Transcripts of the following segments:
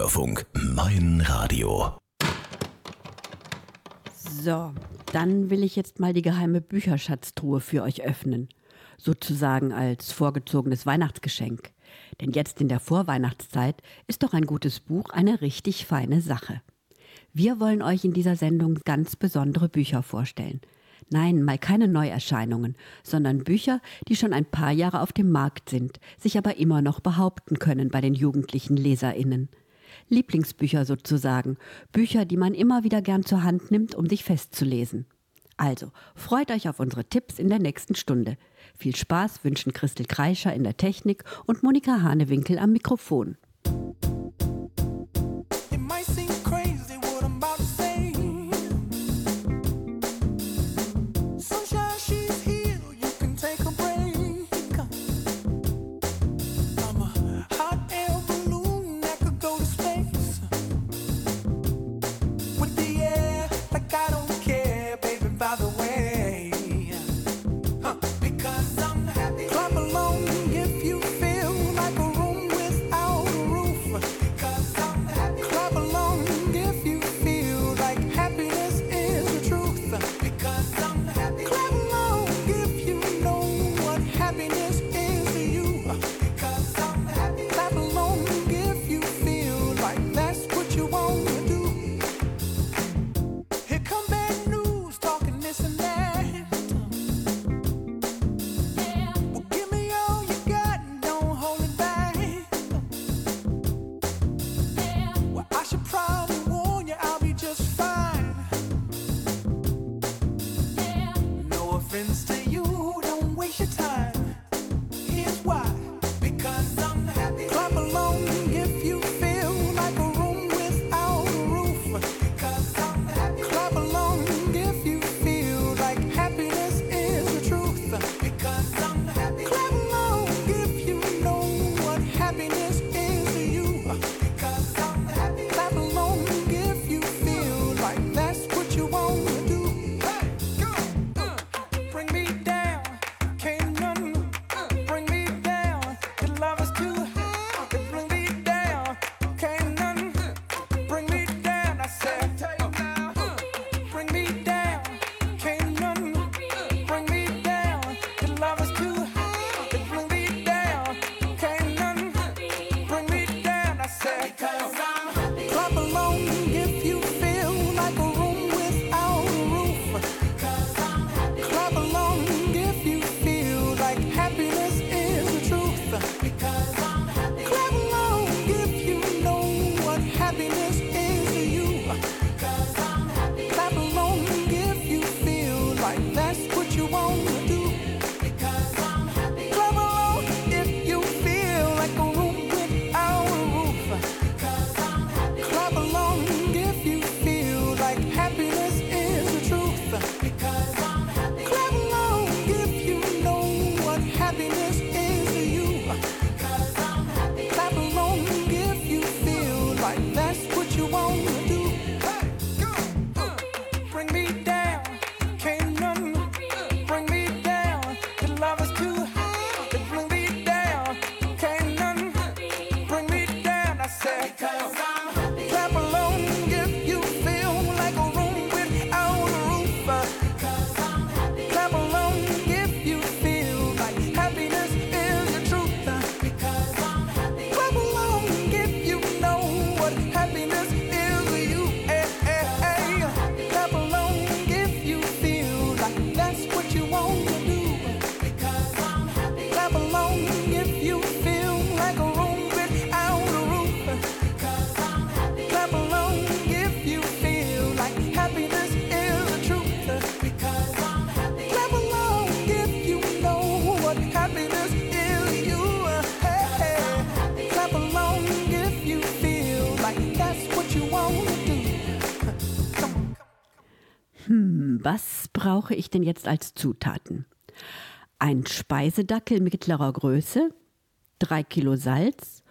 Hörfunk, mein Radio. So, dann will ich jetzt mal die geheime Bücherschatztruhe für euch öffnen. Sozusagen als vorgezogenes Weihnachtsgeschenk. Denn jetzt in der Vorweihnachtszeit ist doch ein gutes Buch eine richtig feine Sache. Wir wollen euch in dieser Sendung ganz besondere Bücher vorstellen. Nein, mal keine Neuerscheinungen, sondern Bücher, die schon ein paar Jahre auf dem Markt sind, sich aber immer noch behaupten können bei den jugendlichen Leserinnen. Lieblingsbücher sozusagen, Bücher, die man immer wieder gern zur Hand nimmt, um sich festzulesen. Also, freut euch auf unsere Tipps in der nächsten Stunde. Viel Spaß wünschen Christel Kreischer in der Technik und Monika Hanewinkel am Mikrofon. Jetzt als Zutaten? Ein Speisedackel mittlerer Größe, drei Kilo Salz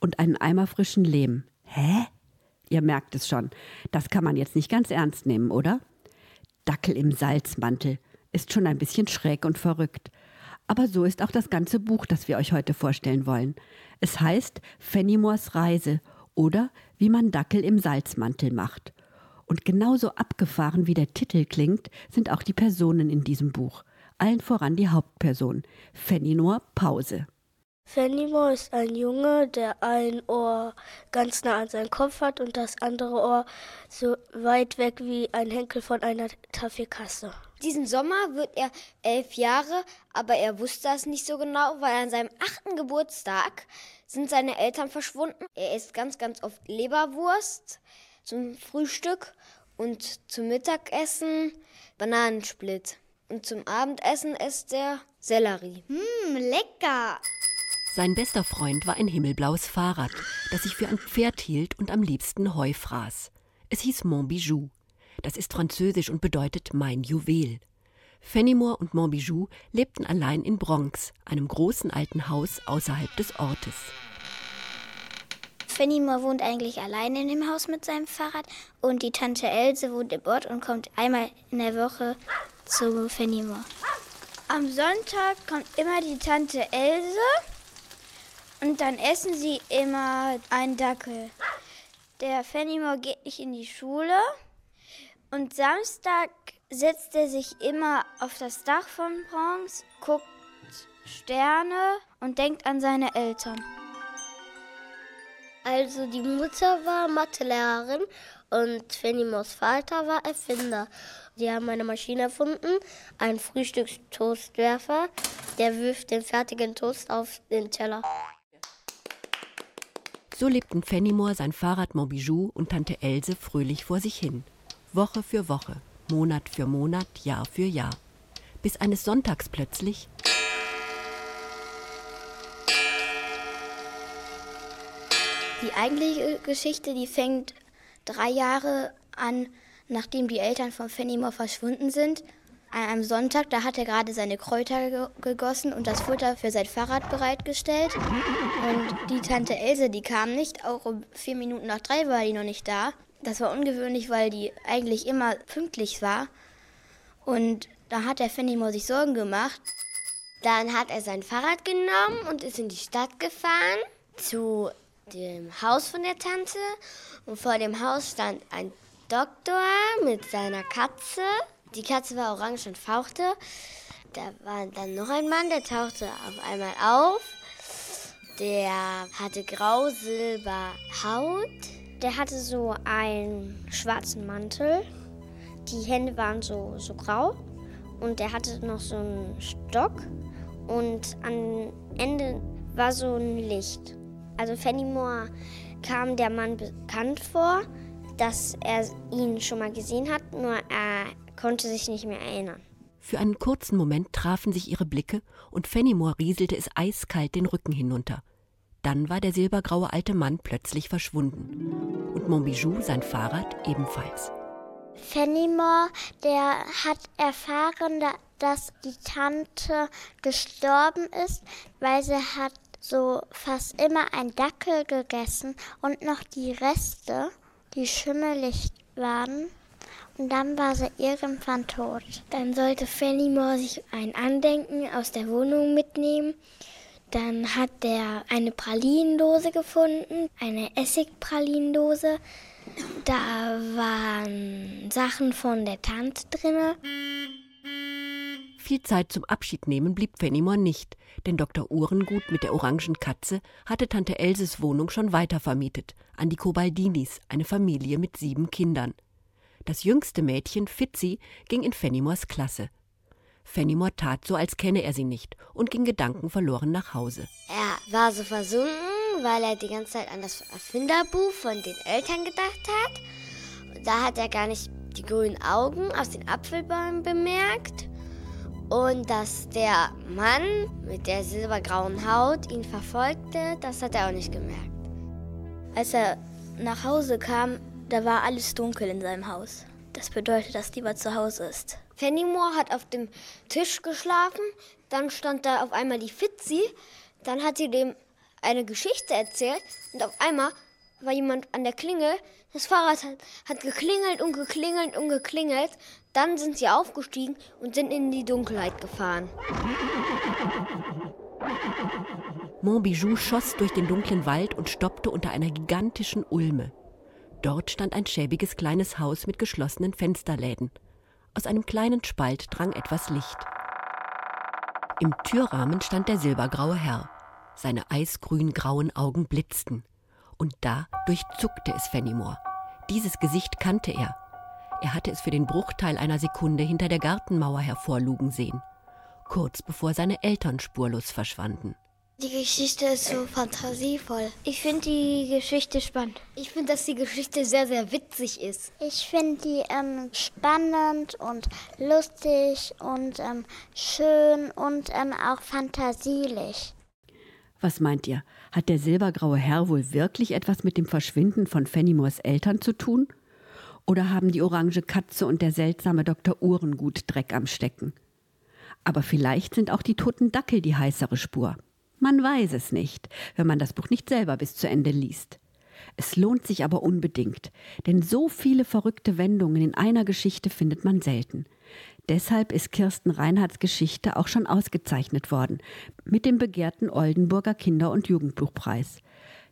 und einen Eimer frischen Lehm. Hä? Ihr merkt es schon, das kann man jetzt nicht ganz ernst nehmen, oder? Dackel im Salzmantel ist schon ein bisschen schräg und verrückt. Aber so ist auch das ganze Buch, das wir euch heute vorstellen wollen. Es heißt Fenimores Reise oder wie man Dackel im Salzmantel macht. Und genauso abgefahren wie der Titel klingt, sind auch die Personen in diesem Buch. Allen voran die Hauptperson, Fenninor Pause. Fenimore ist ein Junge, der ein Ohr ganz nah an seinen Kopf hat und das andere Ohr so weit weg wie ein Henkel von einer Tafelkasse. Diesen Sommer wird er elf Jahre, aber er wusste das nicht so genau, weil an seinem achten Geburtstag sind seine Eltern verschwunden. Er isst ganz, ganz oft Leberwurst zum Frühstück und zum Mittagessen Bananensplit. Und zum Abendessen isst er Sellerie. Mmm, lecker! Sein bester Freund war ein himmelblaues Fahrrad, das sich für ein Pferd hielt und am liebsten Heu fraß. Es hieß Montbijou. Das ist französisch und bedeutet mein Juwel. Fenimore und Montbijou lebten allein in Bronx, einem großen alten Haus außerhalb des Ortes. Fenimore wohnt eigentlich allein in dem Haus mit seinem Fahrrad und die Tante Else wohnt im Ort und kommt einmal in der Woche zu Fenimore. Am Sonntag kommt immer die Tante Else und dann essen sie immer einen Dackel. Der Fenimore geht nicht in die Schule. Und Samstag setzt er sich immer auf das Dach von Bronx, guckt Sterne und denkt an seine Eltern. Also die Mutter war Mathelehrerin und Fenimores Vater war Erfinder. Die haben eine Maschine erfunden, einen Frühstückstoastwerfer, der wirft den fertigen Toast auf den Teller. So lebten Fenimore, sein Fahrrad Montbijou und Tante Else fröhlich vor sich hin. Woche für Woche, Monat für Monat, Jahr für Jahr. Bis eines Sonntags plötzlich Die eigentliche Geschichte, die fängt drei Jahre an, nachdem die Eltern von Fenimore verschwunden sind. An einem Sonntag, da hat er gerade seine Kräuter gegossen und das Futter für sein Fahrrad bereitgestellt. Und die Tante Else, die kam nicht, auch um vier Minuten nach drei war die noch nicht da. Das war ungewöhnlich, weil die eigentlich immer pünktlich war. Und da hat der Fenimore sich Sorgen gemacht. Dann hat er sein Fahrrad genommen und ist in die Stadt gefahren zu dem Haus von der Tante. Und vor dem Haus stand ein Doktor mit seiner Katze. Die Katze war orange und fauchte. Da war dann noch ein Mann, der tauchte auf einmal auf. Der hatte grau-silber Haut. Der hatte so einen schwarzen Mantel. Die Hände waren so, so grau. Und der hatte noch so einen Stock. Und am Ende war so ein Licht. Also Fenimore kam der Mann bekannt vor, dass er ihn schon mal gesehen hat, nur er konnte sich nicht mehr erinnern. Für einen kurzen Moment trafen sich ihre Blicke und Fenimore rieselte es eiskalt den Rücken hinunter. Dann war der silbergraue alte Mann plötzlich verschwunden. Und Montbijou, sein Fahrrad, ebenfalls. Fenimore, der hat erfahren, dass die Tante gestorben ist, weil sie hat so fast immer ein Dackel gegessen und noch die Reste, die schimmelig waren. Und dann war sie irgendwann tot. Dann sollte Fenimore sich ein Andenken aus der Wohnung mitnehmen. Dann hat er eine Pralinendose gefunden, eine Essigpralinendose. Da waren Sachen von der Tante drinne. Viel Zeit zum Abschied nehmen blieb Fenimore nicht, denn Dr. Uhrengut mit der orangen Katze hatte Tante Elses Wohnung schon weitervermietet an die Cobaldinis, eine Familie mit sieben Kindern. Das jüngste Mädchen, Fitzi, ging in Fenimores Klasse. Fenimore tat so, als kenne er sie nicht und ging gedankenverloren nach Hause. Er war so versunken, weil er die ganze Zeit an das Erfinderbuch von den Eltern gedacht hat. Da hat er gar nicht die grünen Augen aus den Apfelbäumen bemerkt. Und dass der Mann mit der silbergrauen Haut ihn verfolgte, das hat er auch nicht gemerkt. Als er nach Hause kam, da war alles dunkel in seinem Haus. Das bedeutet, dass lieber zu Hause ist. Fenimore hat auf dem Tisch geschlafen, dann stand da auf einmal die Fitzi, dann hat sie dem eine Geschichte erzählt und auf einmal war jemand an der Klingel. Das Fahrrad hat, hat geklingelt und geklingelt und geklingelt. Dann sind sie aufgestiegen und sind in die Dunkelheit gefahren. Montbijou schoss durch den dunklen Wald und stoppte unter einer gigantischen Ulme. Dort stand ein schäbiges kleines Haus mit geschlossenen Fensterläden. Aus einem kleinen Spalt drang etwas Licht. Im Türrahmen stand der silbergraue Herr. Seine eisgrün-grauen Augen blitzten. Und da durchzuckte es Fenimore. Dieses Gesicht kannte er. Er hatte es für den Bruchteil einer Sekunde hinter der Gartenmauer hervorlugen sehen, kurz bevor seine Eltern spurlos verschwanden. Die Geschichte ist so fantasievoll. Ich finde die Geschichte spannend. Ich finde, dass die Geschichte sehr, sehr witzig ist. Ich finde die ähm, spannend und lustig und ähm, schön und ähm, auch fantasielich. Was meint ihr? Hat der silbergraue Herr wohl wirklich etwas mit dem Verschwinden von Fenimores Eltern zu tun? Oder haben die orange Katze und der seltsame Dr. Uhrengut Dreck am Stecken? Aber vielleicht sind auch die toten Dackel die heißere Spur. Man weiß es nicht, wenn man das Buch nicht selber bis zu Ende liest. Es lohnt sich aber unbedingt, denn so viele verrückte Wendungen in einer Geschichte findet man selten. Deshalb ist Kirsten Reinhardts Geschichte auch schon ausgezeichnet worden mit dem begehrten Oldenburger Kinder- und Jugendbuchpreis.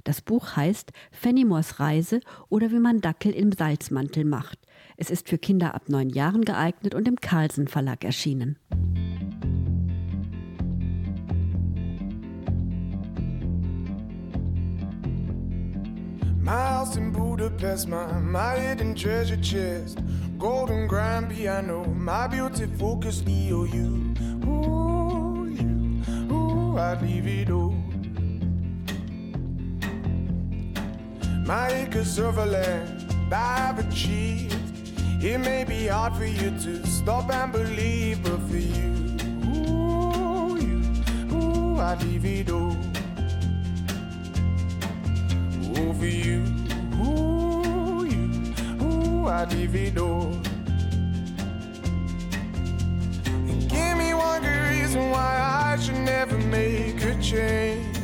Das Buch heißt Fenimores Reise oder wie man Dackel im Salzmantel macht. Es ist für Kinder ab neun Jahren geeignet und im Carlsen Verlag erschienen. My house in Budapest, my, my hidden treasure chest. Golden grand piano, my beauty focus EOU. Ooh, you, ooh, I'd leave it all. My acres of land I've achieved. It may be hard for you to stop and believe, but for you, ooh, you, ooh, I'd leave it all over you. Ooh, you, ooh, I divido. And give me one good reason why I should never make a change.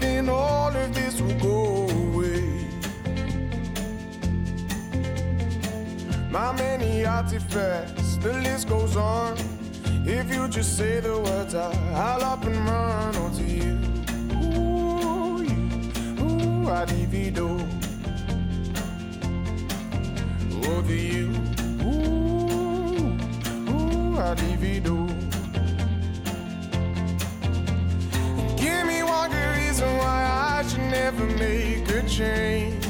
Then all of this will go away. My many artifacts, the list goes on. If you just say the words, I, I'll up and run onto you. Ooh, you, ooh, I divido. Over you. Ooh, ooh, I divido. Give me one reason why I should never make a change.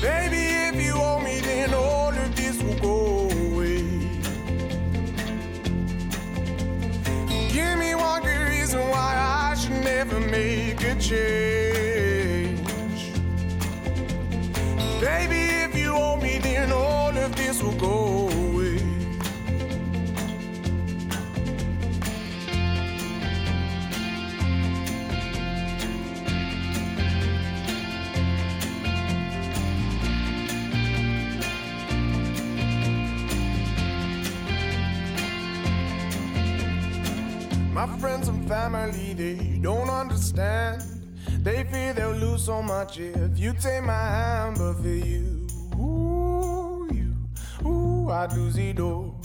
Baby, if you owe me, then all of this will go away. Give me one good reason why I should never make a change. Family, they don't understand. They fear they'll lose so much if you take my hand, but for you, ooh, you, ooh, I'd lose it all.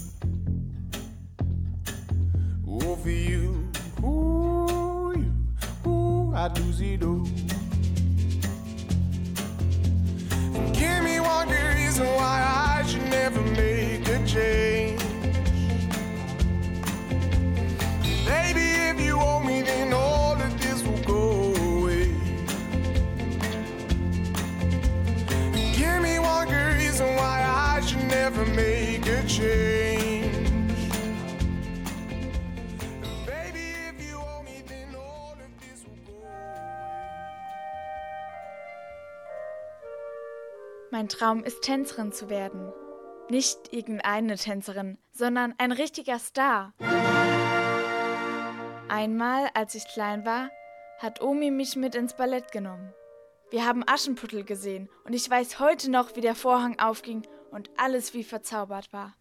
Ooh, for you, ooh, you, ooh, I'd lose it all. Mein Traum ist, Tänzerin zu werden. Nicht irgendeine Tänzerin, sondern ein richtiger Star. Einmal, als ich klein war, hat Omi mich mit ins Ballett genommen. Wir haben Aschenputtel gesehen und ich weiß heute noch, wie der Vorhang aufging und alles wie verzaubert war.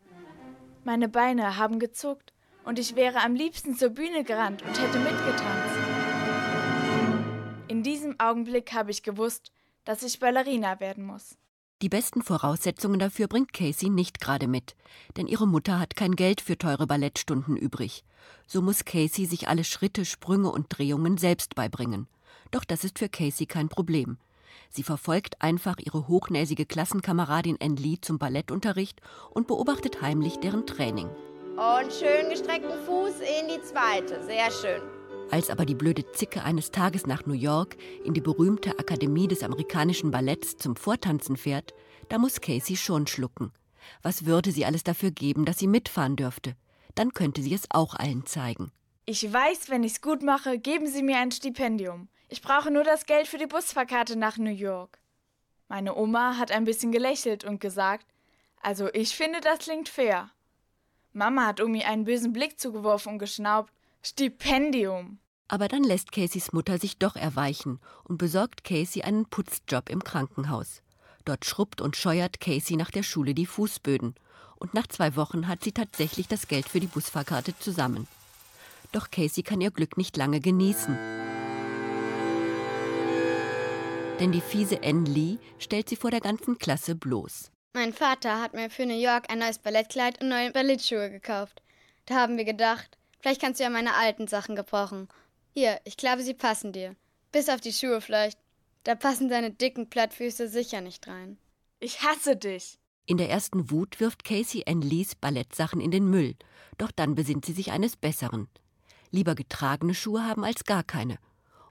Meine Beine haben gezuckt und ich wäre am liebsten zur Bühne gerannt und hätte mitgetanzt. In diesem Augenblick habe ich gewusst, dass ich Ballerina werden muss. Die besten Voraussetzungen dafür bringt Casey nicht gerade mit, denn ihre Mutter hat kein Geld für teure Ballettstunden übrig. So muss Casey sich alle Schritte, Sprünge und Drehungen selbst beibringen. Doch das ist für Casey kein Problem. Sie verfolgt einfach ihre hochnäsige Klassenkameradin Ann Lee zum Ballettunterricht und beobachtet heimlich deren Training. Und schön gestreckten Fuß in die zweite. Sehr schön. Als aber die blöde Zicke eines Tages nach New York in die berühmte Akademie des amerikanischen Balletts zum Vortanzen fährt, da muss Casey schon schlucken. Was würde sie alles dafür geben, dass sie mitfahren dürfte? Dann könnte sie es auch allen zeigen. Ich weiß, wenn ich's gut mache, geben Sie mir ein Stipendium. Ich brauche nur das Geld für die Busfahrkarte nach New York. Meine Oma hat ein bisschen gelächelt und gesagt, also ich finde, das klingt fair. Mama hat Omi einen bösen Blick zugeworfen und geschnaubt, Stipendium. Aber dann lässt Caseys Mutter sich doch erweichen und besorgt Casey einen Putzjob im Krankenhaus. Dort schrubbt und scheuert Casey nach der Schule die Fußböden. Und nach zwei Wochen hat sie tatsächlich das Geld für die Busfahrkarte zusammen. Doch Casey kann ihr Glück nicht lange genießen. Denn die fiese Ann Lee stellt sie vor der ganzen Klasse bloß. Mein Vater hat mir für New York ein neues Ballettkleid und neue Ballettschuhe gekauft. Da haben wir gedacht, vielleicht kannst du ja meine alten Sachen gebrauchen. Hier, ich glaube, sie passen dir. Bis auf die Schuhe vielleicht. Da passen deine dicken Plattfüße sicher nicht rein. Ich hasse dich. In der ersten Wut wirft Casey Ann Lees Ballettsachen in den Müll, doch dann besinnt sie sich eines Besseren. Lieber getragene Schuhe haben als gar keine.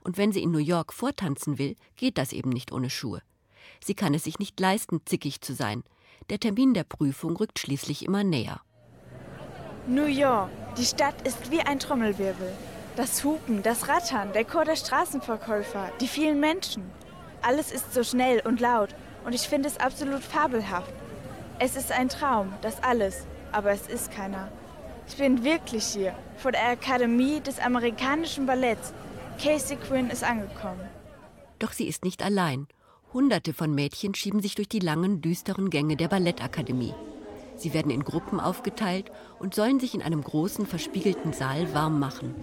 Und wenn sie in New York vortanzen will, geht das eben nicht ohne Schuhe. Sie kann es sich nicht leisten, zickig zu sein. Der Termin der Prüfung rückt schließlich immer näher. New York, die Stadt ist wie ein Trommelwirbel. Das Hupen, das Rattern, der Chor der Straßenverkäufer, die vielen Menschen. Alles ist so schnell und laut und ich finde es absolut fabelhaft. Es ist ein Traum, das alles, aber es ist keiner. Ich bin wirklich hier, vor der Akademie des amerikanischen Balletts. Casey Quinn ist angekommen. Doch sie ist nicht allein. Hunderte von Mädchen schieben sich durch die langen, düsteren Gänge der Ballettakademie. Sie werden in Gruppen aufgeteilt und sollen sich in einem großen, verspiegelten Saal warm machen.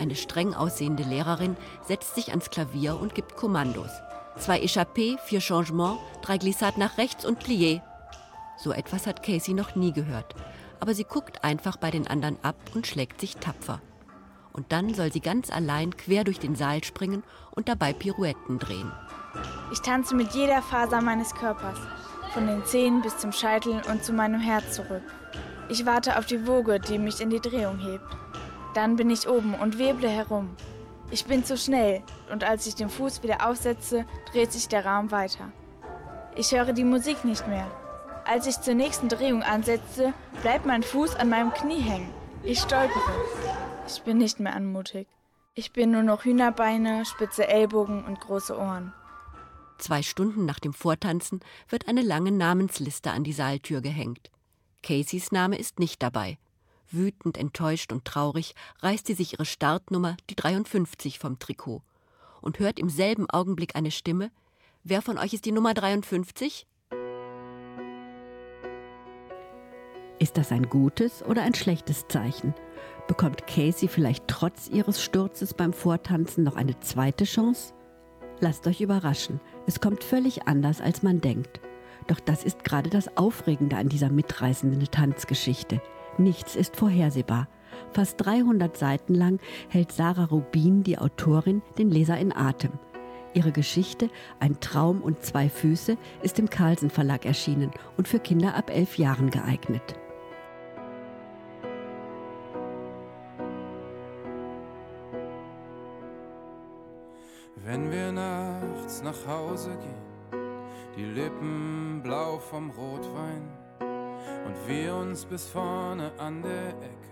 Eine streng aussehende Lehrerin setzt sich ans Klavier und gibt Kommandos. Zwei Échappés, vier Changements, drei Glissades nach rechts und Plié. So etwas hat Casey noch nie gehört. Aber sie guckt einfach bei den anderen ab und schlägt sich tapfer. Und dann soll sie ganz allein quer durch den Saal springen und dabei Pirouetten drehen. Ich tanze mit jeder Faser meines Körpers, von den Zehen bis zum Scheitel und zu meinem Herz zurück. Ich warte auf die Woge, die mich in die Drehung hebt. Dann bin ich oben und weble herum. Ich bin zu schnell und als ich den Fuß wieder aufsetze, dreht sich der Raum weiter. Ich höre die Musik nicht mehr. Als ich zur nächsten Drehung ansetze, bleibt mein Fuß an meinem Knie hängen. Ich stolpere. Ich bin nicht mehr anmutig. Ich bin nur noch Hühnerbeine, spitze Ellbogen und große Ohren. Zwei Stunden nach dem Vortanzen wird eine lange Namensliste an die Saaltür gehängt. Caseys Name ist nicht dabei. Wütend, enttäuscht und traurig reißt sie sich ihre Startnummer, die 53, vom Trikot und hört im selben Augenblick eine Stimme. Wer von euch ist die Nummer 53? Ist das ein gutes oder ein schlechtes Zeichen? Bekommt Casey vielleicht trotz ihres Sturzes beim Vortanzen noch eine zweite Chance? Lasst euch überraschen, es kommt völlig anders, als man denkt. Doch das ist gerade das Aufregende an dieser mitreißenden Tanzgeschichte. Nichts ist vorhersehbar. Fast 300 Seiten lang hält Sarah Rubin, die Autorin, den Leser in Atem. Ihre Geschichte Ein Traum und zwei Füße ist im Carlsen Verlag erschienen und für Kinder ab elf Jahren geeignet. Wenn wir nachts nach Hause gehen, die Lippen blau vom Rotwein und wir uns bis vorne an der Ecke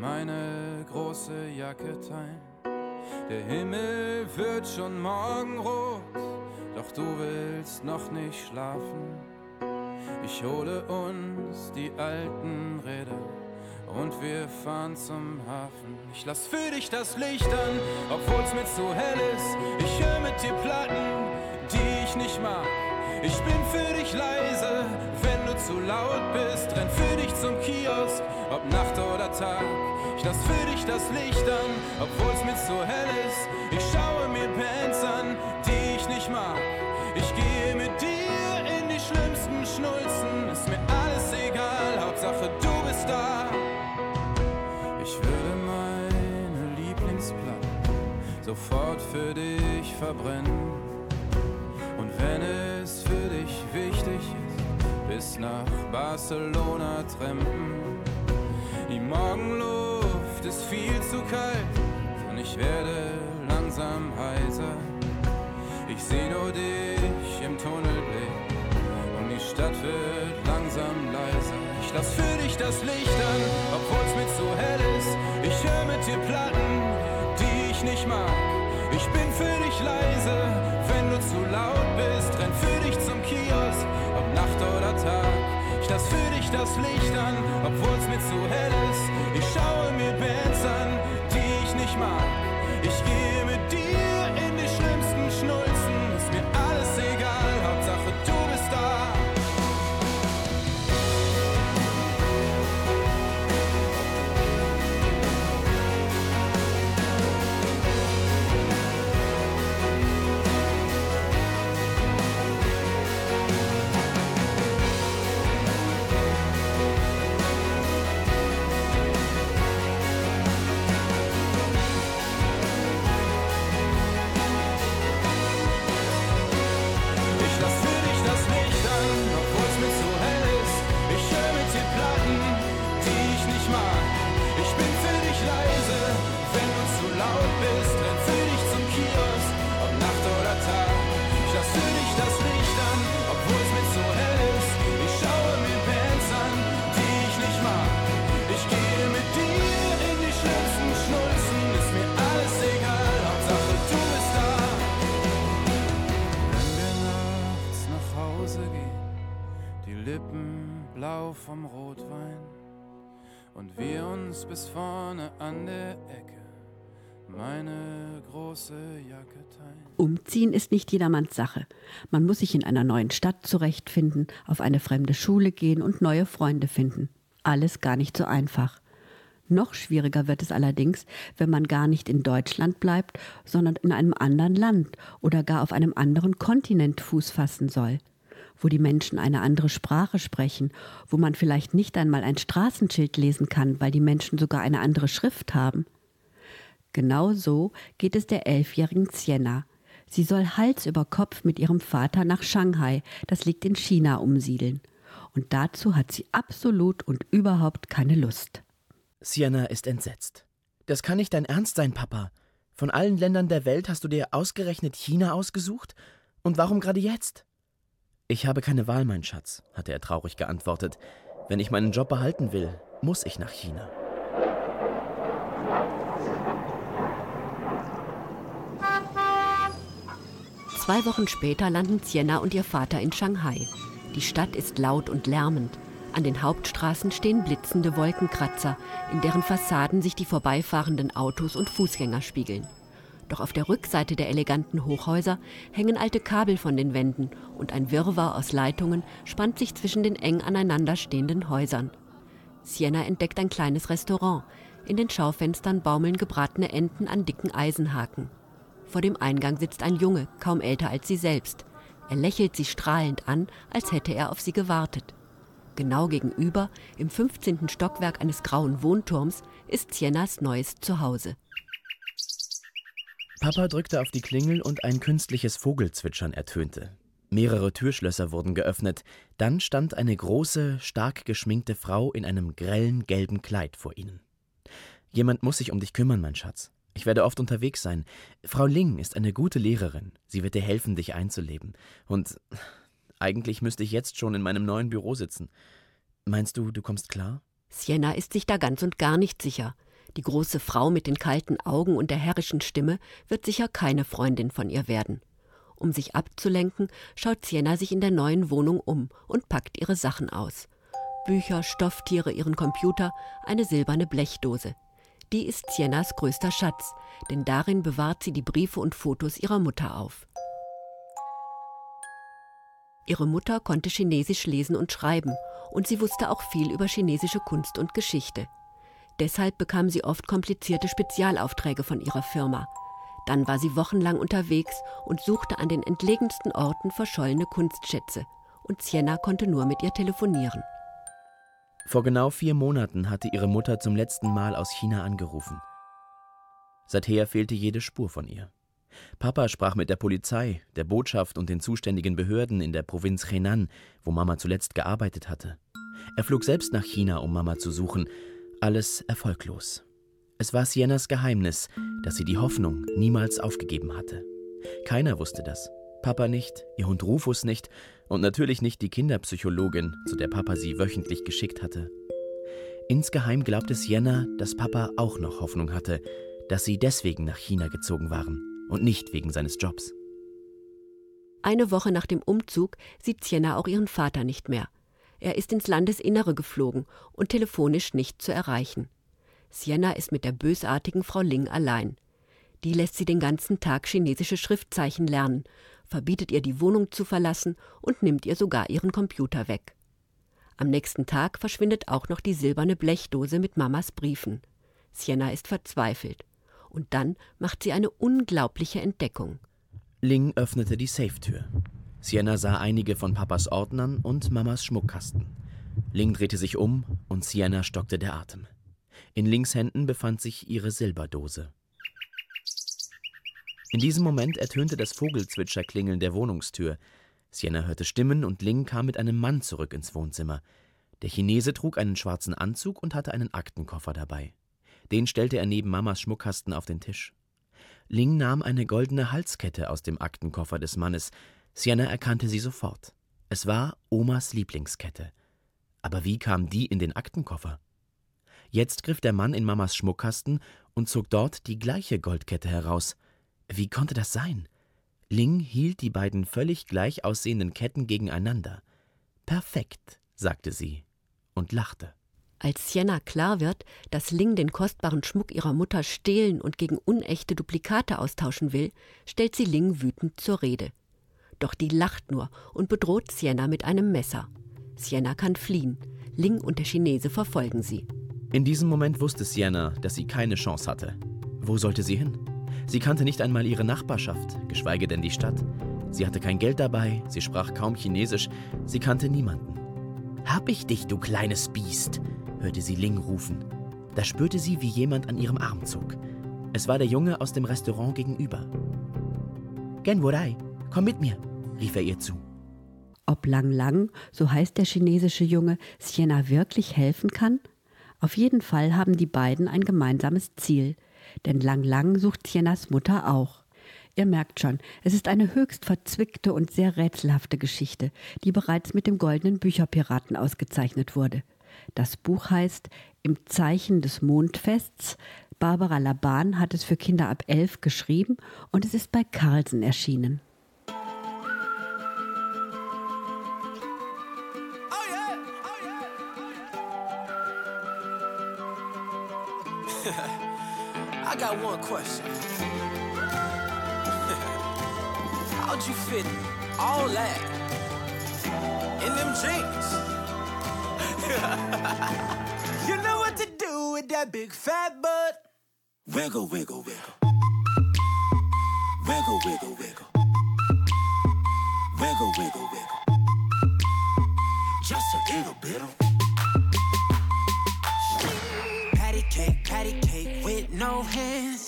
meine große Jacke teilen. Der Himmel wird schon morgenrot, doch du willst noch nicht schlafen. Ich hole uns die alten Räder und wir fahren zum Hafen. Ich lass für dich das Licht an, obwohl's mir zu hell ist. Ich höre mit dir Platten, die ich nicht mag. Ich bin für dich leise, zu laut bist. Renn für dich zum Kiosk, ob Nacht oder Tag. Ich lass für dich das Licht an, obwohl's mir zu hell ist. Ich schaue mir Bands an, die ich nicht mag. Ich gehe mit dir in die Schnulzen, ist mir alles egal, Hauptsache du bist da. Ich würde meine Lieblingsplatte sofort für dich verbrennen. Und wenn es für dich wichtig ist, bis nach Barcelona trampen. Die Morgenluft ist viel zu kalt und ich werde langsam heiser. Ich seh nur dich im Tunnelblick und die Stadt wird langsam leiser. Ich lass für dich das Licht an, obwohl's mir zu hell ist. Ich hör mit dir Platten, die ich nicht mag. Ich bin für dich leise, wenn du zu laut bist. Renn für dich zum Kiosk, ob Nacht oder Lass für dich das Licht an, obwohl's mir zu hell ist. Ich schaue mir Bands an, die ich nicht mag. Ich gehe blau vom Rotwein und wir uns bis vorne an der Ecke meine große Jacke teilen. Umziehen ist nicht jedermanns Sache. Man muss sich in einer neuen Stadt zurechtfinden, auf eine fremde Schule gehen und neue Freunde finden. Alles gar nicht so einfach. Noch schwieriger wird es allerdings, wenn man gar nicht in Deutschland bleibt, sondern in einem anderen Land oder gar auf einem anderen Kontinent Fuß fassen soll, wo die Menschen eine andere Sprache sprechen, wo man vielleicht nicht einmal ein Straßenschild lesen kann, weil die Menschen sogar eine andere Schrift haben. Genau so geht es der elfjährigen Sienna. Sie soll Hals über Kopf mit ihrem Vater nach Shanghai, das liegt in China, umsiedeln. Und dazu hat sie absolut und überhaupt keine Lust. Sienna ist entsetzt. Das kann nicht dein Ernst sein, Papa. Von allen Ländern der Welt hast du dir ausgerechnet China ausgesucht? Und warum gerade jetzt? Ich habe keine Wahl, mein Schatz, hatte er traurig geantwortet. Wenn ich meinen Job behalten will, muss ich nach China. Zwei Wochen später landen Sienna und ihr Vater in Shanghai. Die Stadt ist laut und lärmend. An den Hauptstraßen stehen blitzende Wolkenkratzer, in deren Fassaden sich die vorbeifahrenden Autos und Fußgänger spiegeln. Doch auf der Rückseite der eleganten Hochhäuser hängen alte Kabel von den Wänden und ein Wirrwarr aus Leitungen spannt sich zwischen den eng aneinanderstehenden Häusern. Sienna entdeckt ein kleines Restaurant. In den Schaufenstern baumeln gebratene Enten an dicken Eisenhaken. Vor dem Eingang sitzt ein Junge, kaum älter als sie selbst. Er lächelt sie strahlend an, als hätte er auf sie gewartet. Genau gegenüber, im 15. Stockwerk eines grauen Wohnturms, ist Siennas neues Zuhause. Papa drückte auf die Klingel und ein künstliches Vogelzwitschern ertönte. Mehrere Türschlösser wurden geöffnet. Dann stand eine große, stark geschminkte Frau in einem grellen gelben Kleid vor ihnen. Jemand muss sich um dich kümmern, mein Schatz. Ich werde oft unterwegs sein. Frau Ling ist eine gute Lehrerin. Sie wird dir helfen, dich einzuleben. Und eigentlich müsste ich jetzt schon in meinem neuen Büro sitzen. Meinst du, du kommst klar? Sienna ist sich da ganz und gar nicht sicher. Die große Frau mit den kalten Augen und der herrischen Stimme wird sicher keine Freundin von ihr werden. Um sich abzulenken, schaut Sienna sich in der neuen Wohnung um und packt ihre Sachen aus. Bücher, Stofftiere, ihren Computer, eine silberne Blechdose. Die ist Siennas größter Schatz, denn darin bewahrt sie die Briefe und Fotos ihrer Mutter auf. Ihre Mutter konnte Chinesisch lesen und schreiben und sie wusste auch viel über chinesische Kunst und Geschichte. Deshalb bekam sie oft komplizierte Spezialaufträge von ihrer Firma. Dann war sie wochenlang unterwegs und suchte an den entlegensten Orten verschollene Kunstschätze und Sienna konnte nur mit ihr telefonieren. Vor genau vier Monaten hatte ihre Mutter zum letzten Mal aus China angerufen. Seither fehlte jede Spur von ihr. Papa sprach mit der Polizei, der Botschaft und den zuständigen Behörden in der Provinz Henan, wo Mama zuletzt gearbeitet hatte. Er flog selbst nach China, um Mama zu suchen. Alles erfolglos. Es war Siennas Geheimnis, dass sie die Hoffnung niemals aufgegeben hatte. Keiner wusste das. Papa nicht, ihr Hund Rufus nicht und natürlich nicht die Kinderpsychologin, zu der Papa sie wöchentlich geschickt hatte. Insgeheim glaubte Sienna, dass Papa auch noch Hoffnung hatte, dass sie deswegen nach China gezogen waren und nicht wegen seines Jobs. Eine Woche nach dem Umzug sieht Sienna auch ihren Vater nicht mehr. Er ist ins Landesinnere geflogen und telefonisch nicht zu erreichen. Sienna ist mit der bösartigen Frau Ling allein. Die lässt sie den ganzen Tag chinesische Schriftzeichen lernen, verbietet ihr die Wohnung zu verlassen und nimmt ihr sogar ihren Computer weg. Am nächsten Tag verschwindet auch noch die silberne Blechdose mit Mamas Briefen. Sienna ist verzweifelt. Und dann macht sie eine unglaubliche Entdeckung. Ling öffnete die Safetür. Sienna sah einige von Papas Ordnern und Mamas Schmuckkasten. Ling drehte sich um und Sienna stockte der Atem. In Lings Händen befand sich ihre Silberdose. In diesem Moment ertönte das Vogelzwitscherklingeln der Wohnungstür. Sienna hörte Stimmen und Ling kam mit einem Mann zurück ins Wohnzimmer. Der Chinese trug einen schwarzen Anzug und hatte einen Aktenkoffer dabei. Den stellte er neben Mamas Schmuckkasten auf den Tisch. Ling nahm eine goldene Halskette aus dem Aktenkoffer des Mannes. Sienna erkannte sie sofort. Es war Omas Lieblingskette. Aber wie kam die in den Aktenkoffer? Jetzt griff der Mann in Mamas Schmuckkasten und zog dort die gleiche Goldkette heraus. Wie konnte das sein? Ling hielt die beiden völlig gleich aussehenden Ketten gegeneinander. Perfekt, sagte sie und lachte. Als Sienna klar wird, dass Ling den kostbaren Schmuck ihrer Mutter stehlen und gegen unechte Duplikate austauschen will, stellt sie Ling wütend zur Rede. Doch die lacht nur und bedroht Sienna mit einem Messer. Sienna kann fliehen. Ling und der Chinese verfolgen sie. In diesem Moment wusste Sienna, dass sie keine Chance hatte. Wo sollte sie hin? Sie kannte nicht einmal ihre Nachbarschaft, geschweige denn die Stadt. Sie hatte kein Geld dabei, sie sprach kaum Chinesisch, sie kannte niemanden. Hab ich dich, du kleines Biest, hörte sie Ling rufen. Da spürte sie, wie jemand an ihrem Arm zog. Es war der Junge aus dem Restaurant gegenüber. Gen Worai, komm mit mir, rief er ihr zu. Ob Lang Lang, so heißt der chinesische Junge, Sienna wirklich helfen kann? Auf jeden Fall haben die beiden ein gemeinsames Ziel – denn Lang Lang sucht Siennas Mutter auch. Ihr merkt schon, es ist eine höchst verzwickte und sehr rätselhafte Geschichte, die bereits mit dem Goldenen Bücherpiraten ausgezeichnet wurde. Das Buch heißt Im Zeichen des Mondfests. Barbara Laban hat es für Kinder ab elf geschrieben und es ist bei Carlsen erschienen. Question. How'd you fit all that in them jeans? you know what to do with that big fat butt. Wiggle, wiggle, wiggle. Wiggle, wiggle, wiggle. Wiggle, wiggle, wiggle. Just a little bit of. Patty cake, patty cake with no hands.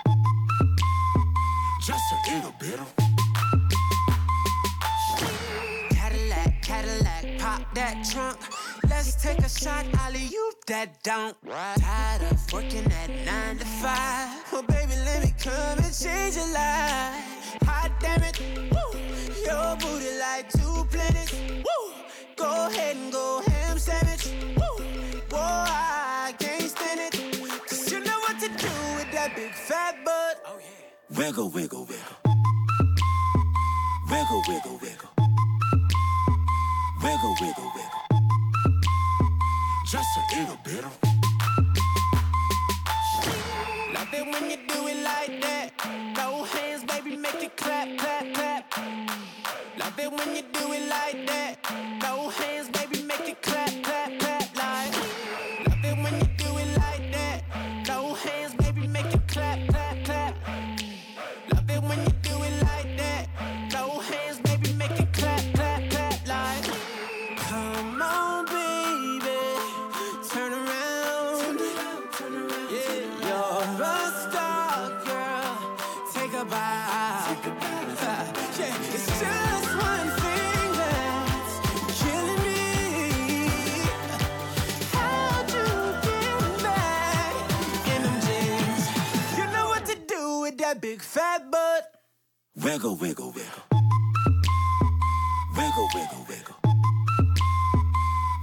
Just a of. Cadillac, Cadillac, pop that trunk. Let's take a shot, Ollie, you that don't. Tired of working at nine to five. Well, baby, let me come and change your life. Hot damn it, woo. Your booty like two planets, woo. Go ahead and go ham sandwich, woo. Whoa, I Wiggle, wiggle, wiggle. Wiggle, wiggle, wiggle. Wiggle, wiggle, wiggle. Just a little bit. of. Love it when you do it like that. Throw hands, baby, make it clap, clap, clap. Love it when you do it like that. Throw hands, baby, make it clap, clap, that big fat butt. Wiggle, wiggle, wiggle. Wiggle, wiggle, wiggle.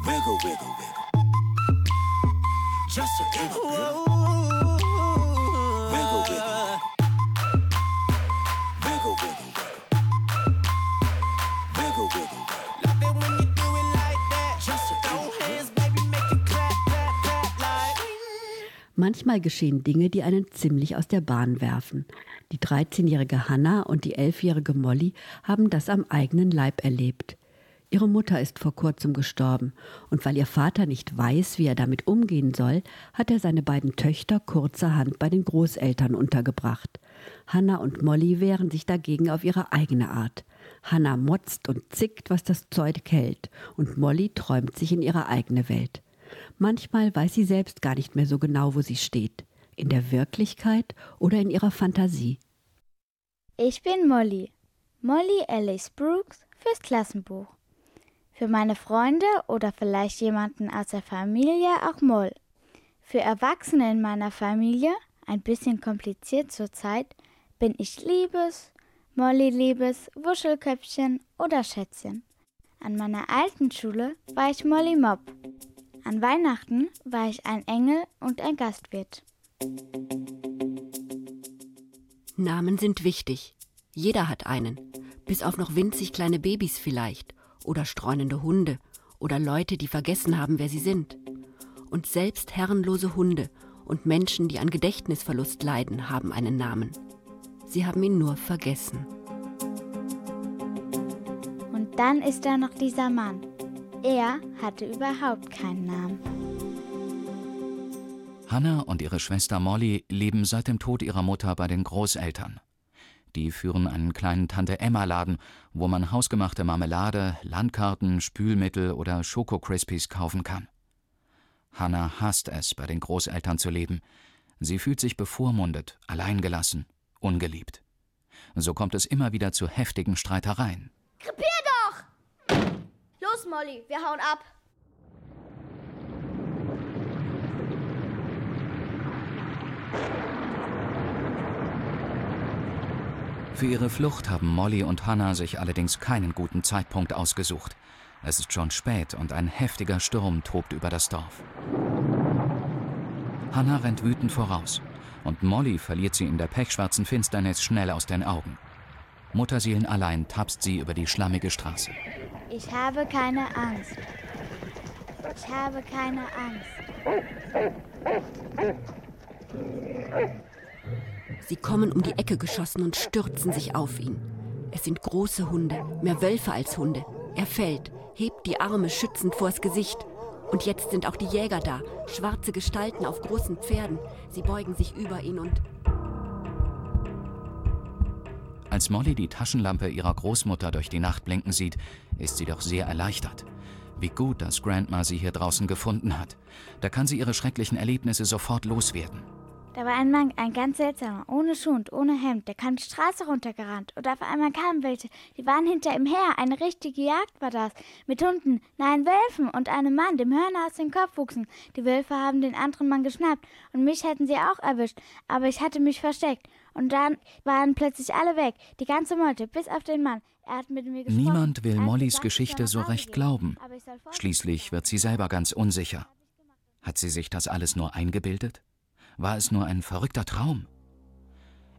Wiggle, wiggle, wiggle. Just a little bit. Wiggle, wiggle. Wiggle, wiggle, wiggle. Wiggle, wiggle, wiggle. Love it when you do it like that. Just throw hands, baby, make it clap, clap, clap like. Manchmal geschehen Dinge, die einen ziemlich aus der Bahn werfen. Die 13-jährige Hannah und die 11-jährige Molly haben das am eigenen Leib erlebt. Ihre Mutter ist vor kurzem gestorben, und weil ihr Vater nicht weiß, wie er damit umgehen soll, hat er seine beiden Töchter kurzerhand bei den Großeltern untergebracht. Hannah und Molly wehren sich dagegen auf ihre eigene Art. Hannah motzt und zickt, was das Zeug hält, und Molly träumt sich in ihre eigene Welt. Manchmal weiß sie selbst gar nicht mehr so genau, wo sie steht. In der Wirklichkeit oder in ihrer Fantasie. Ich bin Molly. Molly Alice Brooks fürs Klassenbuch. Für meine Freunde oder vielleicht jemanden aus der Familie auch Moll. Für Erwachsene in meiner Familie, ein bisschen kompliziert zurzeit, bin ich Liebes, Molly Liebes, Wuschelköpfchen oder Schätzchen. An meiner alten Schule war ich Molly Mob. An Weihnachten war ich ein Engel und ein Gastwirt. Namen sind wichtig. Jeder hat einen. Bis auf noch winzig kleine Babys vielleicht. Oder streunende Hunde. Oder Leute, die vergessen haben, wer sie sind. Und selbst herrenlose Hunde und Menschen, die an Gedächtnisverlust leiden, haben einen Namen. Sie haben ihn nur vergessen. Und dann ist da noch dieser Mann. Er hatte überhaupt keinen Namen. Hannah und ihre Schwester Molly leben seit dem Tod ihrer Mutter bei den Großeltern. Die führen einen kleinen Tante-Emma-Laden, wo man hausgemachte Marmelade, Landkarten, Spülmittel oder Schoko-Crispies kaufen kann. Hannah hasst es, bei den Großeltern zu leben. Sie fühlt sich bevormundet, alleingelassen, ungeliebt. So kommt es immer wieder zu heftigen Streitereien. Krepier doch! Los, Molly, wir hauen ab. Für ihre Flucht haben Molly und Hannah sich allerdings keinen guten Zeitpunkt ausgesucht. Es ist schon spät und ein heftiger Sturm tobt über das Dorf. Hannah rennt wütend voraus und Molly verliert sie in der pechschwarzen Finsternis schnell aus den Augen. Mutterseelenallein tapst sie über die schlammige Straße. Ich habe keine Angst. Ich habe keine Angst. Sie kommen um die Ecke geschossen und stürzen sich auf ihn. Es sind große Hunde, mehr Wölfe als Hunde. Er fällt, hebt die Arme schützend vors Gesicht. Und jetzt sind auch die Jäger da, schwarze Gestalten auf großen Pferden. Sie beugen sich über ihn und Als Molly die Taschenlampe ihrer Großmutter durch die Nacht blinken sieht, ist sie doch sehr erleichtert. Wie gut, dass Grandma sie hier draußen gefunden hat. Da kann sie ihre schrecklichen Erlebnisse sofort loswerden. Da war ein Mann, ein ganz seltsamer, ohne Schuh und ohne Hemd. Der kam die Straße runtergerannt. Und auf einmal kamen welche. Die waren hinter ihm her. Eine richtige Jagd war das. Mit Hunden, nein, Wölfen und einem Mann, dem Hörner aus dem Kopf wuchsen. Die Wölfe haben den anderen Mann geschnappt. Und mich hätten sie auch erwischt. Aber ich hatte mich versteckt. Und dann waren plötzlich alle weg. Die ganze Meute, bis auf den Mann. Er hat mit mir gesprochen. Niemand will Mollys Geschichte so recht glauben. Schließlich wird sie selber ganz unsicher. Hat sie sich das alles nur eingebildet? War es nur ein verrückter Traum?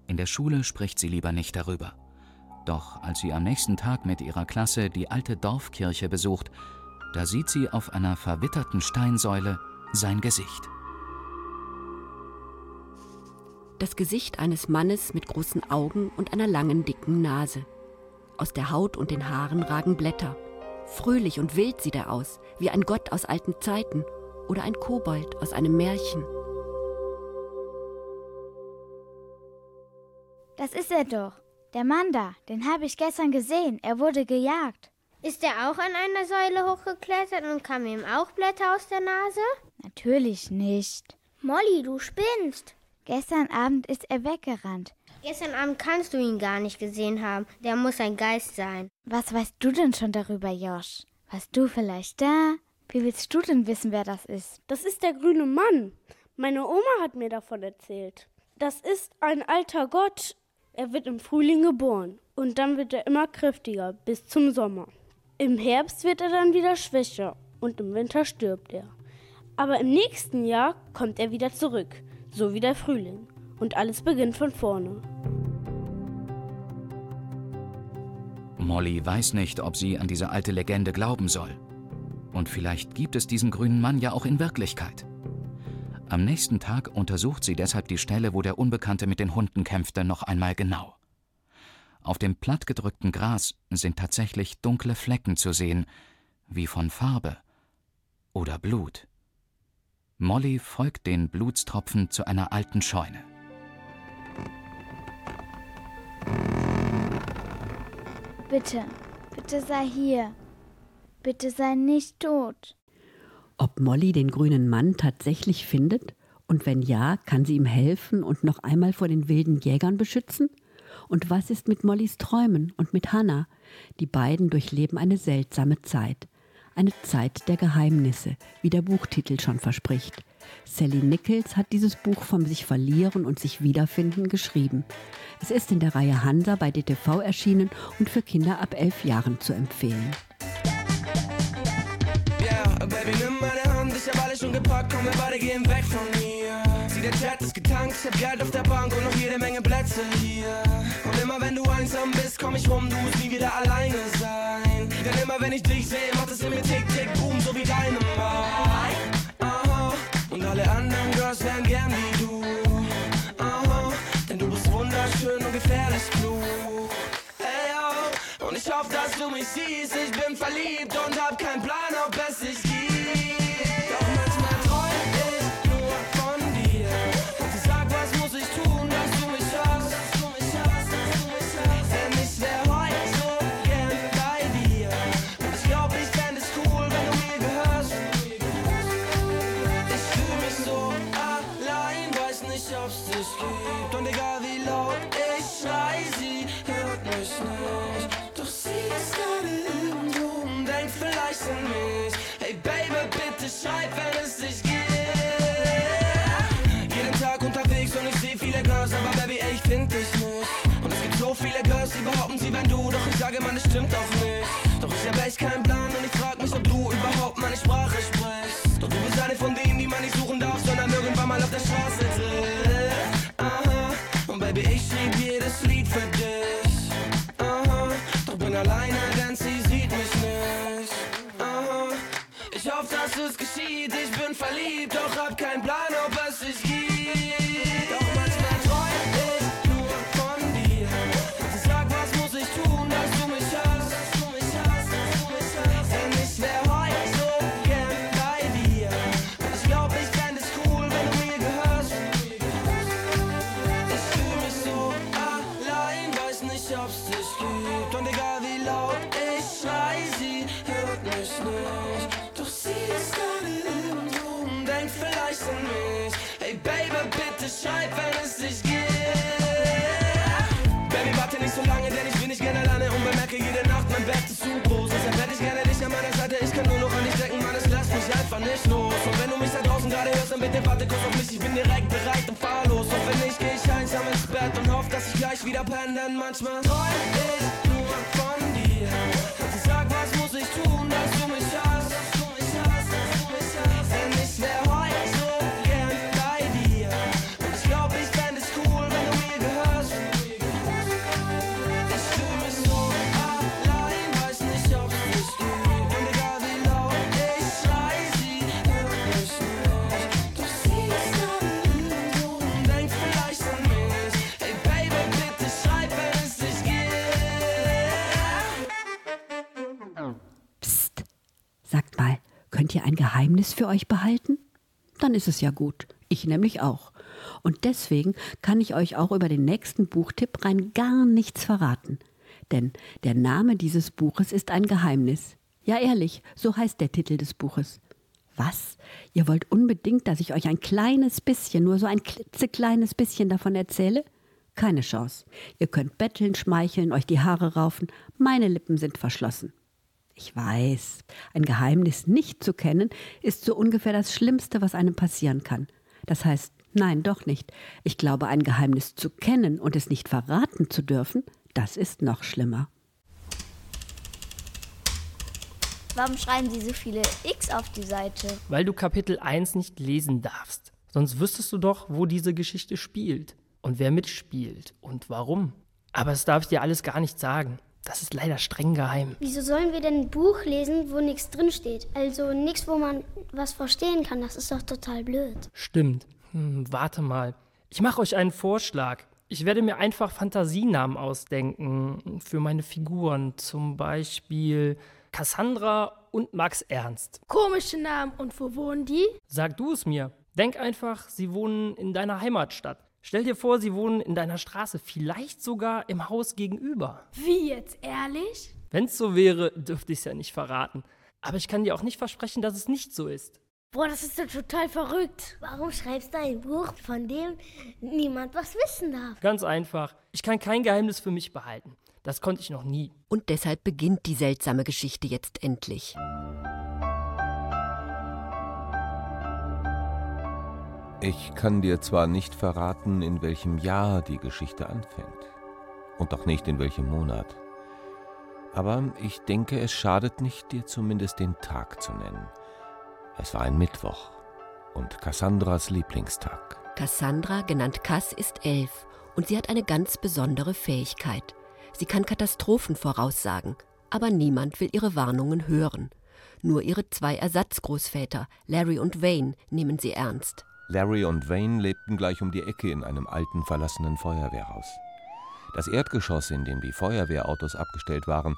In der Schule spricht sie lieber nicht darüber. Doch als sie am nächsten Tag mit ihrer Klasse die alte Dorfkirche besucht, da sieht sie auf einer verwitterten Steinsäule sein Gesicht. Das Gesicht eines Mannes mit großen Augen und einer langen, dicken Nase. Aus der Haut und den Haaren ragen Blätter. Fröhlich und wild sieht er aus, wie ein Gott aus alten Zeiten oder ein Kobold aus einem Märchen. Das ist er doch. Der Mann da, den habe ich gestern gesehen. Er wurde gejagt. Ist er auch an einer Säule hochgeklettert und kam ihm auch Blätter aus der Nase? Natürlich nicht. Molly, du spinnst. Gestern Abend ist er weggerannt. Gestern Abend kannst du ihn gar nicht gesehen haben. Der muss ein Geist sein. Was weißt du denn schon darüber, Josh? Warst du vielleicht da? Wie willst du denn wissen, wer das ist? Das ist der grüne Mann. Meine Oma hat mir davon erzählt. Das ist ein alter Gott. Er wird im Frühling geboren und dann wird er immer kräftiger bis zum Sommer. Im Herbst wird er dann wieder schwächer und im Winter stirbt er. Aber im nächsten Jahr kommt er wieder zurück, so wie der Frühling. Und alles beginnt von vorne. Molly weiß nicht, ob sie an diese alte Legende glauben soll. Und vielleicht gibt es diesen grünen Mann ja auch in Wirklichkeit. Am nächsten Tag untersucht sie deshalb die Stelle, wo der Unbekannte mit den Hunden kämpfte, noch einmal genau. Auf dem plattgedrückten Gras sind tatsächlich dunkle Flecken zu sehen, wie von Farbe oder Blut. Molly folgt den Blutstropfen zu einer alten Scheune. Bitte, bitte sei hier. Bitte sei nicht tot. Ob Molly den grünen Mann tatsächlich findet? Und wenn ja, kann sie ihm helfen und noch einmal vor den wilden Jägern beschützen? Und was ist mit Mollys Träumen und mit Hannah? Die beiden durchleben eine seltsame Zeit. Eine Zeit der Geheimnisse, wie der Buchtitel schon verspricht. Sally Nichols hat dieses Buch vom sich verlieren und sich wiederfinden geschrieben. Es ist in der Reihe Hansa bei DTV erschienen und für Kinder ab elf Jahren zu empfehlen. Komm, wir beide gehen weg von mir. Sieh, der Chat ist getankt, ich hab Geld auf der Bank und noch jede Menge Plätze hier. Und immer wenn du einsam bist, komm ich rum, du musst nie wieder alleine sein. Denn immer wenn ich dich sehe, macht es in mir tick, tick, boom, so wie deine Mai. Aha, und alle anderen Girls wären gern wie du. Aha, denn du bist wunderschön und gefährlich klug. Hey, yo, und ich hoffe, dass du mich siehst, ich bin verliebt und hab keinen Plan, ob es sich Geheimnis für euch behalten? Dann ist es ja gut. Ich nämlich auch. Und deswegen kann ich euch auch über den nächsten Buchtipp rein gar nichts verraten. Denn der Name dieses Buches ist ein Geheimnis. Ja, ehrlich, so heißt der Titel des Buches. Was? Ihr wollt unbedingt, dass ich euch ein kleines bisschen, nur so ein klitzekleines bisschen davon erzähle? Keine Chance. Ihr könnt betteln, schmeicheln, euch die Haare raufen. Meine Lippen sind verschlossen. Ich weiß, ein Geheimnis nicht zu kennen, ist so ungefähr das Schlimmste, was einem passieren kann. Das heißt, nein, doch nicht. Ich glaube, ein Geheimnis zu kennen und es nicht verraten zu dürfen, das ist noch schlimmer. Warum schreiben Sie so viele X auf die Seite? Weil du Kapitel 1 nicht lesen darfst. Sonst wüsstest du doch, wo diese Geschichte spielt und wer mitspielt und warum. Aber das darf ich dir alles gar nicht sagen. Das ist leider streng geheim. Wieso sollen wir denn ein Buch lesen, wo nichts drinsteht? Also nichts, wo man was verstehen kann. Das ist doch total blöd. Stimmt. Hm, warte mal. Ich mache euch einen Vorschlag. Ich werde mir einfach Fantasienamen ausdenken für meine Figuren. Zum Beispiel Cassandra und Max Ernst. Komische Namen. Und wo wohnen die? Sag du es mir. Denk einfach, sie wohnen in deiner Heimatstadt. Stell dir vor, sie wohnen in deiner Straße, vielleicht sogar im Haus gegenüber. Wie jetzt, ehrlich? Wenn's so wäre, dürfte ich es ja nicht verraten. Aber ich kann dir auch nicht versprechen, dass es nicht so ist. Boah, das ist doch total verrückt. Warum schreibst du ein Buch, von dem niemand was wissen darf? Ganz einfach. Ich kann kein Geheimnis für mich behalten. Das konnte ich noch nie. Und deshalb beginnt die seltsame Geschichte jetzt endlich. Ich kann dir zwar nicht verraten, in welchem Jahr die Geschichte anfängt und auch nicht in welchem Monat, aber ich denke, es schadet nicht, dir zumindest den Tag zu nennen. Es war ein Mittwoch und Cassandras Lieblingstag. Cassandra, genannt Cass, ist elf und sie hat eine ganz besondere Fähigkeit. Sie kann Katastrophen voraussagen, aber niemand will ihre Warnungen hören. Nur ihre zwei Ersatzgroßväter, Larry und Wayne, nehmen sie ernst. Larry und Wayne lebten gleich um die Ecke in einem alten verlassenen Feuerwehrhaus. Das Erdgeschoss, in dem die Feuerwehrautos abgestellt waren,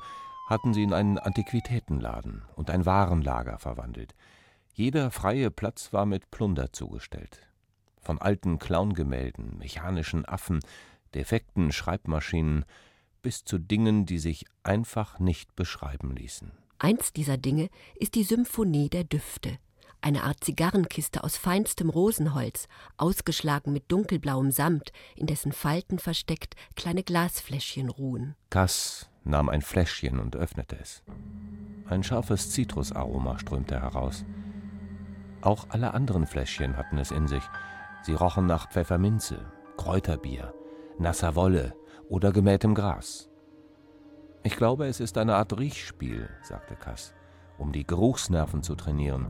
hatten sie in einen Antiquitätenladen und ein Warenlager verwandelt. Jeder freie Platz war mit Plunder zugestellt. Von alten Clowngemälden, mechanischen Affen, defekten Schreibmaschinen bis zu Dingen, die sich einfach nicht beschreiben ließen. Eins dieser Dinge ist die Symphonie der Düfte eine Art Zigarrenkiste aus feinstem Rosenholz, ausgeschlagen mit dunkelblauem Samt, in dessen Falten versteckt kleine Glasfläschchen ruhen. Cass nahm ein Fläschchen und öffnete es. Ein scharfes Zitrusaroma strömte heraus. Auch alle anderen Fläschchen hatten es in sich. Sie rochen nach Pfefferminze, Kräuterbier, nasser Wolle oder gemähtem Gras. Ich glaube, es ist eine Art Riechspiel, sagte Cass, um die Geruchsnerven zu trainieren,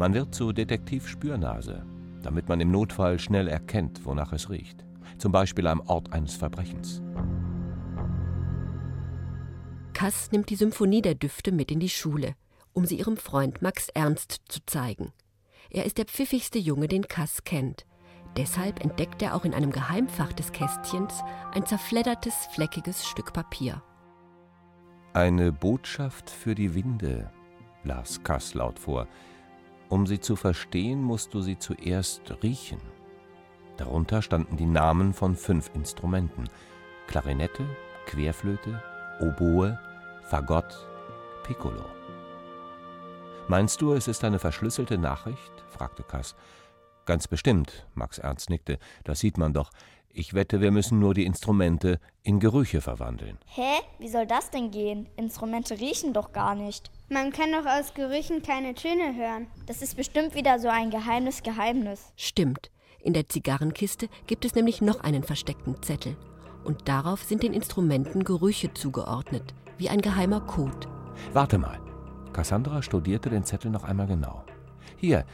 man wird zu Detektiv-Spürnase, damit man im Notfall schnell erkennt, wonach es riecht. Zum Beispiel am Ort eines Verbrechens. Kass nimmt die Symphonie der Düfte mit in die Schule, um sie ihrem Freund Max Ernst zu zeigen. Er ist der pfiffigste Junge, den Kass kennt. Deshalb entdeckt er auch in einem Geheimfach des Kästchens ein zerfleddertes, fleckiges Stück Papier. Eine Botschaft für die Winde, las Kass laut vor. Um sie zu verstehen, musst du sie zuerst riechen. Darunter standen die Namen von fünf Instrumenten: Klarinette, Querflöte, Oboe, Fagott, Piccolo. Meinst du, es ist eine verschlüsselte Nachricht? fragte Kass. Ganz bestimmt, Max Ernst nickte. Das sieht man doch. Ich wette, wir müssen nur die Instrumente in Gerüche verwandeln. Hä? Wie soll das denn gehen? Instrumente riechen doch gar nicht. Man kann doch aus Gerüchen keine Töne hören. Das ist bestimmt wieder so ein geheimes Geheimnis. Stimmt. In der Zigarrenkiste gibt es nämlich noch einen versteckten Zettel. Und darauf sind den Instrumenten Gerüche zugeordnet, wie ein geheimer Code. Warte mal. Cassandra studierte den Zettel noch einmal genau. Hier,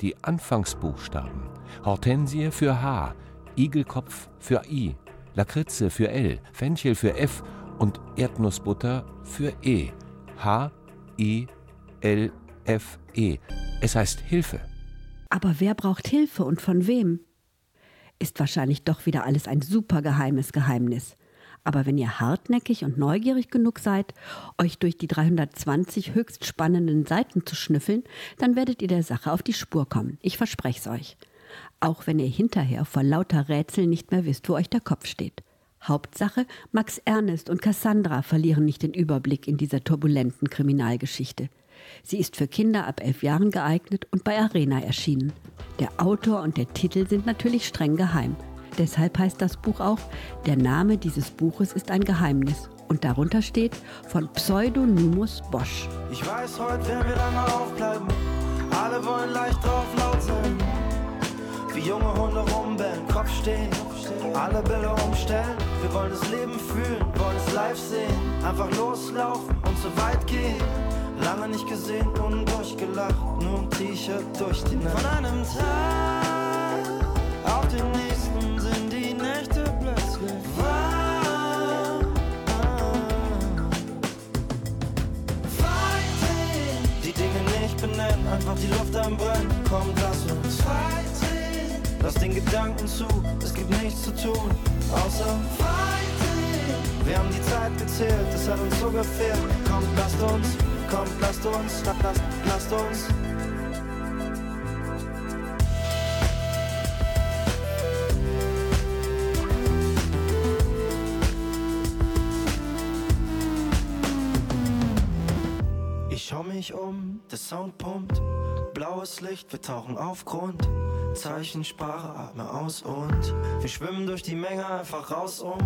die Anfangsbuchstaben. Hortensie für H, Igelkopf für I, Lakritze für L, Fenchel für F und Erdnussbutter für E. H, I-L-F-E. Es heißt Hilfe. Aber wer braucht Hilfe und von wem? Ist wahrscheinlich doch wieder alles ein super geheimes Geheimnis. Aber wenn ihr hartnäckig und neugierig genug seid, euch durch die 320 höchst spannenden Seiten zu schnüffeln, dann werdet ihr der Sache auf die Spur kommen. Ich verspreche es euch. Auch wenn ihr hinterher vor lauter Rätsel nicht mehr wisst, wo euch der Kopf steht. Hauptsache, Max Ernest und Cassandra verlieren nicht den Überblick in dieser turbulenten Kriminalgeschichte. Sie ist für Kinder ab elf Jahren geeignet und bei Arena erschienen. Der Autor und der Titel sind natürlich streng geheim. Deshalb heißt das Buch auch, der Name dieses Buches ist ein Geheimnis. Und darunter steht von Pseudonymus Bosch. Ich weiß, heute werden wir lange aufbleiben. Alle wollen leicht drauf laut sein. Wie junge Hunde rumbellen, Kopf stehen, alle Bälle umstellen. Wir wollen das Leben fühlen, wollen es live sehen. Einfach loslaufen und so weit gehen. Lange nicht gesehen und durchgelacht, nur ein T-Shirt durch die Nacht. Von einem Tag auf den nächsten sind die Nächte plötzlich. Die Dinge nicht benennen, einfach die Luft am Brennen. Komm, lass uns. Lass den Gedanken zu, es gibt nichts zu tun, außer fighting. Wir haben die Zeit gezählt, es hat uns so gefehlt. Komm, lasst uns Kommt, lasst uns, lasst, lasst uns. Ich schau mich um, der Sound pumpt. Blaues Licht, wir tauchen auf Grund. Zeichensprache, atme aus und wir schwimmen durch die Menge einfach raus, um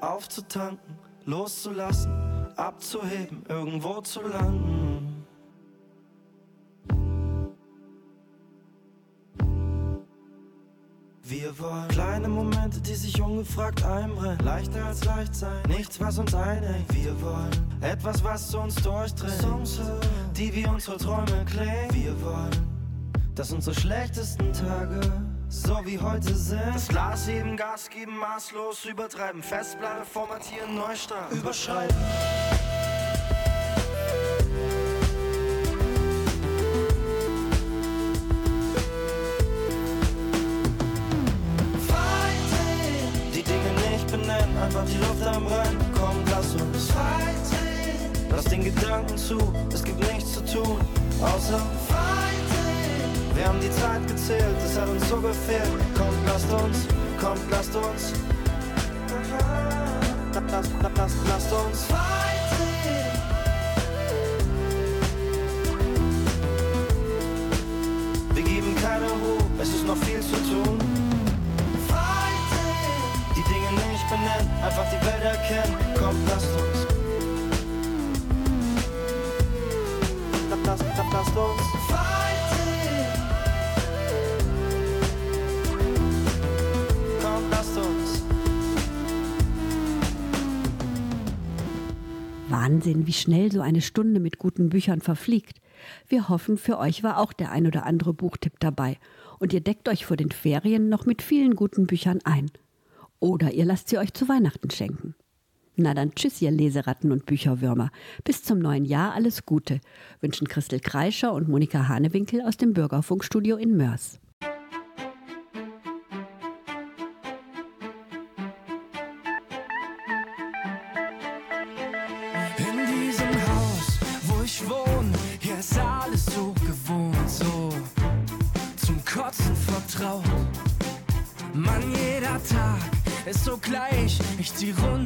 aufzutanken, loszulassen abzuheben, irgendwo zu landen. Wir wollen kleine Momente, die sich ungefragt einbrennen. Leichter als leicht sein, nichts, was uns einhängt. Wir wollen etwas, was zu uns durchdringt. Songs, die wie unsere Träume klingen. Wir wollen, dass unsere schlechtesten Tage so wie heute sind. Das Glas heben, Gas geben, maßlos übertreiben. Festplatte formatieren, neu starten, überschreiben. einfach die Luft am Rhein. Komm, lass uns fighting. Lass den Gedanken zu, es gibt nichts zu tun, außer fighting. Wir haben die Zeit gezählt, es hat uns so gefehlt. Kommt, lasst uns, kommt, lasst uns. Lasst, lasst, lasst uns fighting. Wir geben keine Ruhe, es ist noch viel zu tun. benennen, einfach die Welt erkennen. Komm, lasst uns. Lasst, lasst, lasst uns. Fighting. Wahnsinn, wie schnell so eine Stunde mit guten Büchern verfliegt. Wir hoffen, für euch war auch der ein oder andere Buchtipp dabei und ihr deckt euch vor den Ferien noch mit vielen guten Büchern ein. Oder ihr lasst sie euch zu Weihnachten schenken. Na dann tschüss, ihr Leseratten und Bücherwürmer. Bis zum neuen Jahr alles Gute, wünschen Christel Kreischer und Monika Hanewinkel aus dem Bürgerfunkstudio in Mörs. Gleich. Ich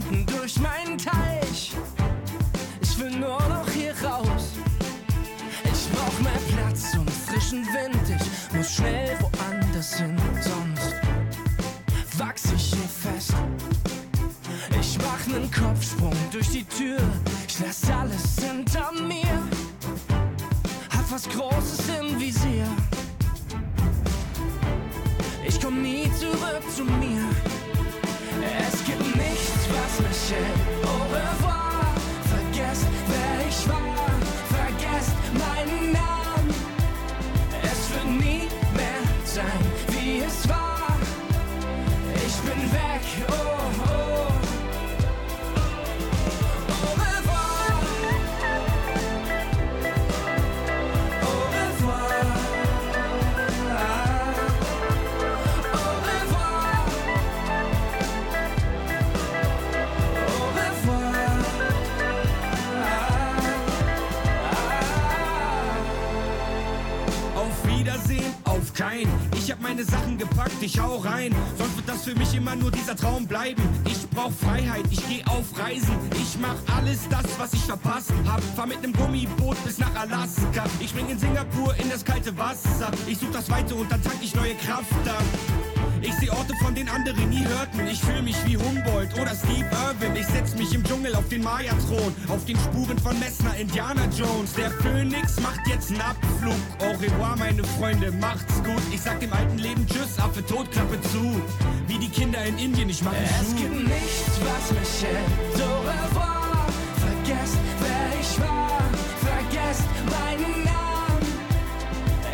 ich hau rein. Sonst wird das für mich immer nur dieser Traum bleiben. Ich brauch Freiheit, ich geh auf Reisen. Ich mach alles das, was ich verpasst hab. Fahr mit nem Gummiboot bis nach Alaska. Ich spring in Singapur in das kalte Wasser. Ich such das Weite und dann tank ich neue Kraft ab. Ich seh Orte, von denen andere nie hörten. Ich fühl mich wie Humboldt oder Steve Irwin. Ich setz mich im Dschungel auf den Maya-Thron. Auf den Spuren von Messner, Indiana Jones. Der Phönix macht jetzt einen Abflug. Au revoir, meine Freunde, macht's gut. Ich sag dem alten Leben Tschüss, Affe tot, Klappe zu. Wie die Kinder in Indien, ich mach Es Schuh. gibt nichts, was mich hält. Au revoir. Vergesst, wer ich war. Vergesst meinen Namen.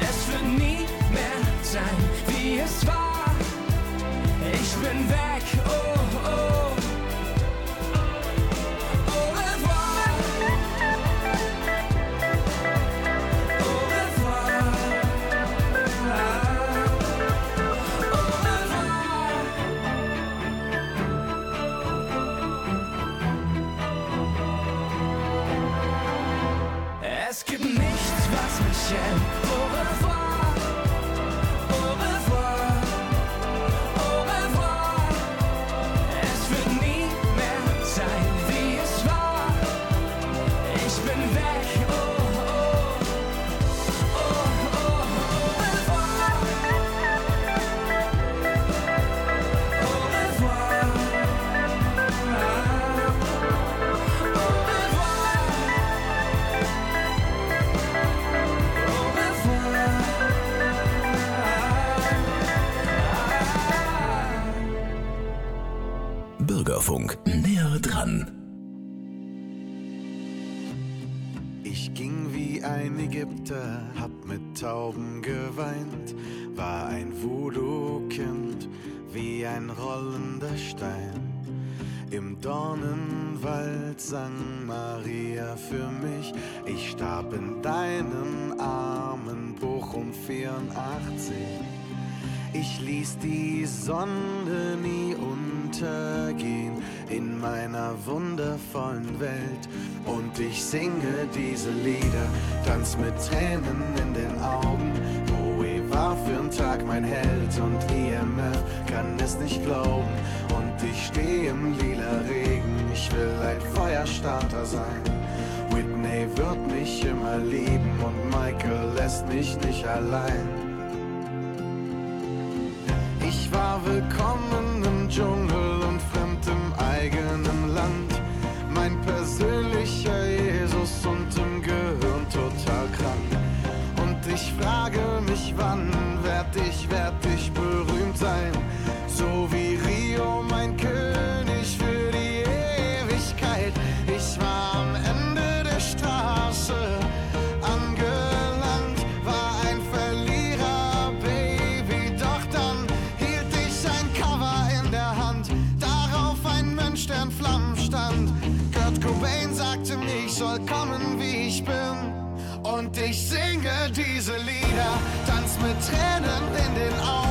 Es wird nie mehr sein, wie es war. Ich bin weg. Oh, oh. Ließ die Sonne nie untergehen in meiner wundervollen Welt. Und ich singe diese Lieder, tanz mit Tränen in den Augen. Bowie war für einen Tag mein Held und IMF kann es nicht glauben. Und ich stehe im lila Regen, ich will ein Feuerstarter sein. Whitney wird mich immer lieben und Michael lässt mich nicht allein. War willkommen im Dschungel und fremd im eigenen Land. Mein persönlicher Jesus und im Gehirn total krank. Und ich frage mich, wann werd ich, werd ich berühmt sein? So wie ich singe diese Lieder, tanz mit Tränen in den Augen.